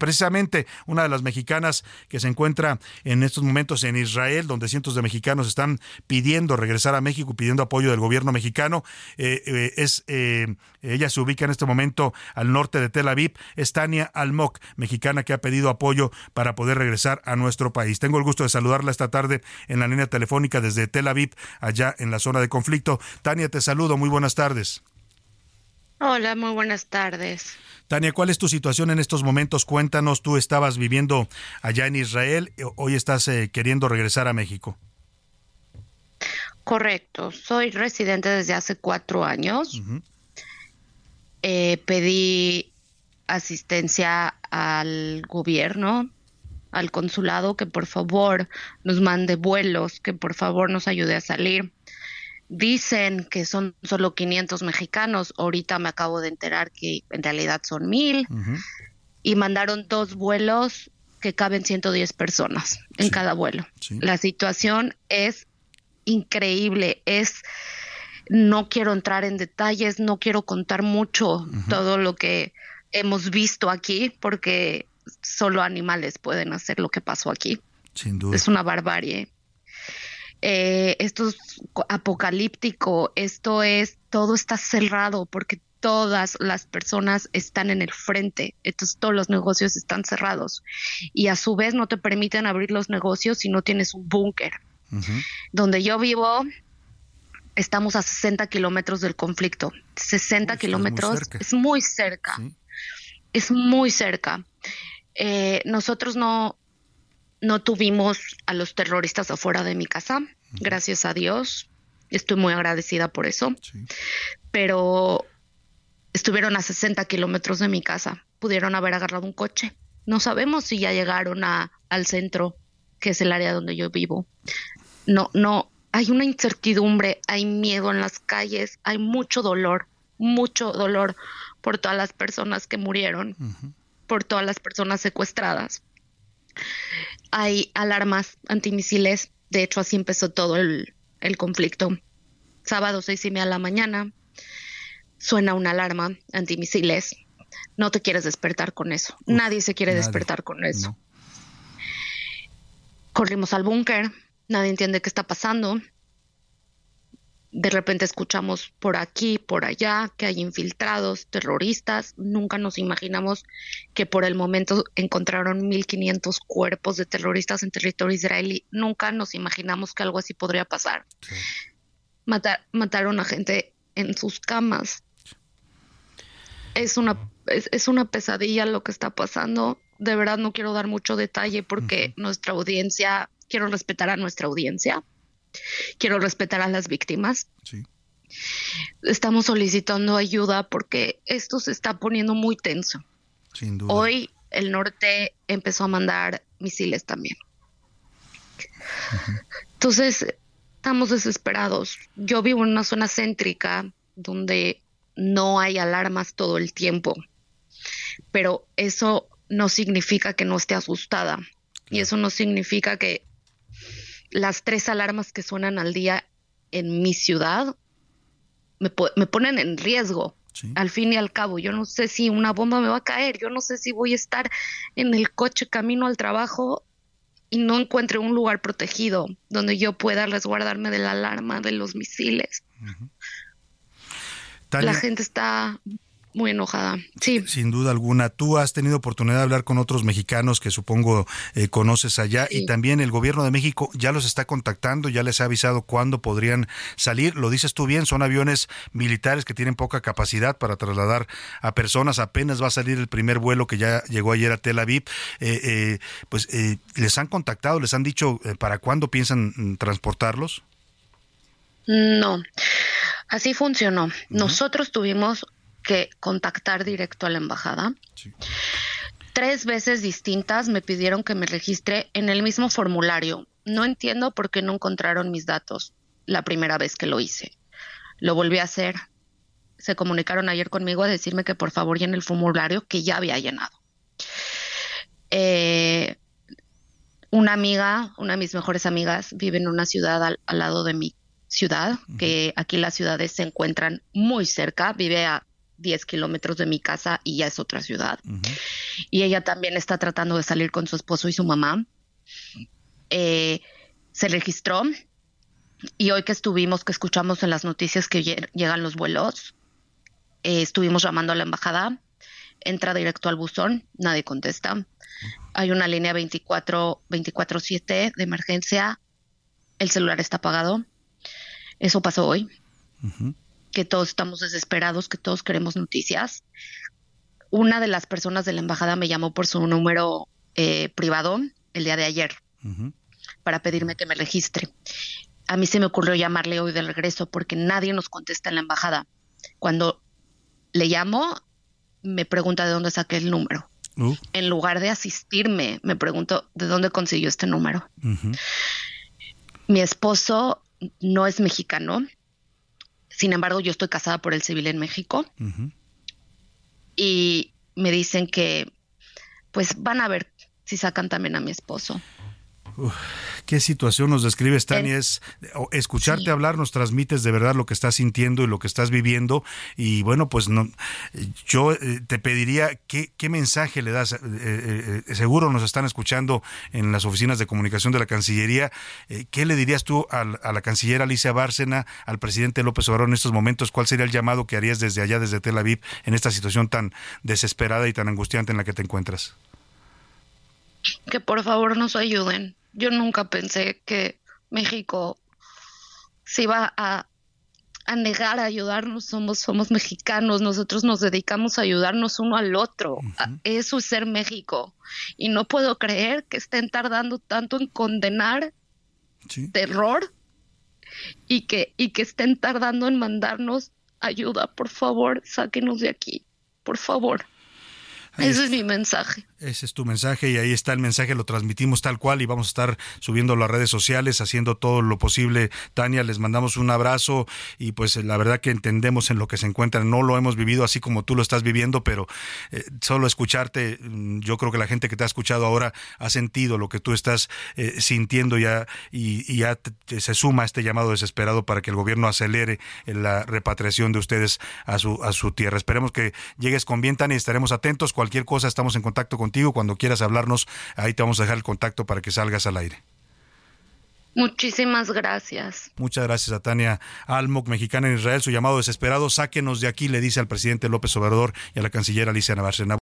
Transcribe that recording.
Precisamente una de las mexicanas que se encuentra en estos momentos en Israel, donde cientos de mexicanos están pidiendo regresar a México, pidiendo apoyo del gobierno mexicano. Eh, eh, es eh, ella se ubica en este momento al norte de Tel Aviv. Es Tania Almok, mexicana que ha pedido apoyo para poder regresar a nuestro país. Tengo el gusto de saludarla esta tarde en la línea telefónica desde Tel Aviv, allá en la zona de conflicto. Tania, te saludo. Muy buenas tardes. Hola, muy buenas tardes. Tania, ¿cuál es tu situación en estos momentos? Cuéntanos, tú estabas viviendo allá en Israel, hoy estás eh, queriendo regresar a México. Correcto, soy residente desde hace cuatro años. Eh, pedí asistencia al gobierno, al consulado, que por favor nos mande vuelos, que por favor nos ayude a salir. Dicen que son solo 500 mexicanos. Ahorita me acabo de enterar que en realidad son mil. Y mandaron dos vuelos que caben 110 personas en cada vuelo. La situación es increíble. Es no quiero entrar en detalles, no quiero contar mucho todo lo que hemos visto aquí, porque solo animales pueden hacer lo que pasó aquí. Sin duda. Es una barbarie eh, esto es apocalíptico, esto es, todo está cerrado porque todas las personas están en el frente, entonces todos los negocios están cerrados y a su vez no te permiten abrir los negocios si no tienes un búnker. Donde yo vivo, estamos a 60 kilómetros del conflicto. 60 kilómetros es muy cerca. Es muy cerca. Eh, nosotros no, no tuvimos a los terroristas afuera de mi casa, gracias a Dios. Estoy muy agradecida por eso. Pero estuvieron a 60 kilómetros de mi casa. Pudieron haber agarrado un coche. No sabemos si ya llegaron a, al centro, que es el área donde yo vivo. No, no, hay una incertidumbre, hay miedo en las calles, hay mucho dolor, mucho dolor por todas las personas que murieron, por todas las personas secuestradas hay alarmas antimisiles. De hecho, así empezó todo el, conflicto. Sábado, seis y media de la mañana, suena una alarma antimisiles. No te quieres despertar con eso. nadie se quiere despertar con eso. Corrimos al búnker. Nadie entiende qué está pasando de repente escuchamos por aquí, por allá, que hay infiltrados, terroristas. Nunca nos imaginamos que por el momento encontraron 1.500 cuerpos de terroristas en territorio israelí. Nunca nos imaginamos que algo así podría pasar. mataron a gente en sus camas. Es una, es, una pesadilla lo que está pasando. De verdad no quiero dar mucho detalle porque nuestra audiencia, quiero respetar a nuestra audiencia quiero respetar a las víctimas. Estamos solicitando ayuda porque esto se está poniendo muy tenso. Hoy el norte empezó a mandar misiles también. Entonces, estamos desesperados. Yo vivo en una zona céntrica donde no hay alarmas todo el tiempo, pero eso no significa que no esté asustada y eso no significa que las tres alarmas que suenan al día en mi ciudad me, ponen en riesgo. Al fin y al cabo, yo no sé si una bomba me va a caer, yo no sé si voy a estar en el coche camino al trabajo y no encuentre un lugar protegido donde yo pueda resguardarme de la alarma de los misiles. La gente está muy enojada. Sí. Sin duda alguna. Tú has tenido oportunidad de hablar con otros mexicanos que supongo eh, conoces allá y también el gobierno de México ya los está contactando, ya les ha avisado cuándo podrían salir. Lo dices tú bien, son aviones militares que tienen poca capacidad para trasladar a personas. Apenas va a salir el primer vuelo que ya llegó ayer a Tel Aviv. Eh, eh, pues les han contactado, les han dicho para cuándo piensan mm, transportarlos. No, así funcionó. Nosotros tuvimos que contactar directo a la embajada. Tres veces distintas me pidieron que me registre en el mismo formulario. No entiendo por qué no encontraron mis datos la primera vez que lo hice. Lo volví a hacer. Se comunicaron ayer conmigo a decirme que por favor llene el formulario que ya había llenado. Eh, una amiga, una de mis mejores amigas, vive en una ciudad al, lado de mi ciudad, que aquí las ciudades se encuentran muy cerca, vive a 10 kilómetros de mi casa y ya es otra ciudad. Y ella también está tratando de salir con su esposo y su mamá. Eh, se registró y hoy que estuvimos, que escuchamos en las noticias que llegan los vuelos, eh, estuvimos llamando a la embajada, entra directo al buzón, nadie contesta. Hay una línea 24 7 de emergencia, el celular está apagado. Eso pasó hoy. Que todos estamos desesperados, que todos queremos noticias. Una de las personas de la embajada me llamó por su número eh, privado el día de ayer para pedirme que me registre. A mí se me ocurrió llamarle hoy de regreso porque nadie nos contesta en la embajada. Cuando le llamo, me pregunta de dónde saqué el número. Uh. En lugar de asistirme, me pregunto de dónde consiguió este número. Mi esposo no es mexicano, sin embargo yo estoy casada por el civil en México. Y me dicen que pues van a ver si sacan también a mi esposo qué situación nos describes, Tania. Es, escucharte hablar nos transmites de verdad lo que estás sintiendo y lo que estás viviendo. Y bueno, pues no, yo eh, te pediría qué, qué mensaje le das. Eh, eh, seguro nos están escuchando en las oficinas de comunicación de la Cancillería. ¿Qué le dirías tú a, a, la canciller Alicia Bárcena, al presidente López Obrador en estos momentos? ¿Cuál sería el llamado que harías desde allá, desde Tel Aviv, en esta situación tan desesperada y tan angustiante en la que te encuentras? Que por favor nos ayuden yo nunca pensé que México se iba a, negar a ayudarnos. Somos, somos mexicanos, nosotros nos dedicamos a ayudarnos uno al otro. Eso es ser México. Y no puedo creer que estén tardando tanto en condenar terror y que, y que estén tardando en mandarnos ayuda. Por favor, sáquenos de aquí. Por favor. Ese es mi mensaje. Ese es tu mensaje y ahí está el mensaje, lo transmitimos tal cual y vamos a estar subiendo a las redes sociales, haciendo todo lo posible. Tania, les mandamos un abrazo y pues la verdad que entendemos en lo que se encuentran. No lo hemos vivido así como tú lo estás viviendo, pero eh, solo escucharte, mm, yo creo que la gente que te ha escuchado ahora ha sentido lo que tú estás eh, sintiendo ya y, ya se suma este llamado desesperado para que el gobierno acelere la repatriación de ustedes a su, a su tierra. Esperemos que llegues con bien, Tania, y estaremos atentos. Cualquier cosa, estamos en contacto con contigo. Cuando quieras hablarnos, ahí te vamos a dejar el contacto para que salgas al aire. Muchísimas gracias. Muchas gracias a Tania Almok, mexicana en Israel. Su llamado desesperado, sáquenos de aquí, le dice al presidente López Obrador y a la canciller Alicia Navarrete.